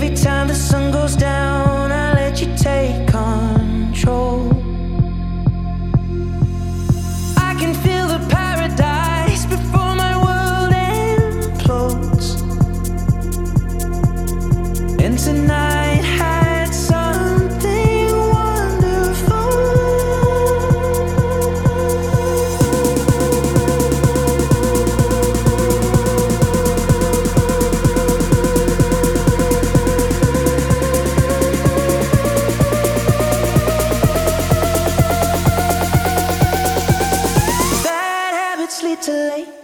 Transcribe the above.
every time the sun goes down too late.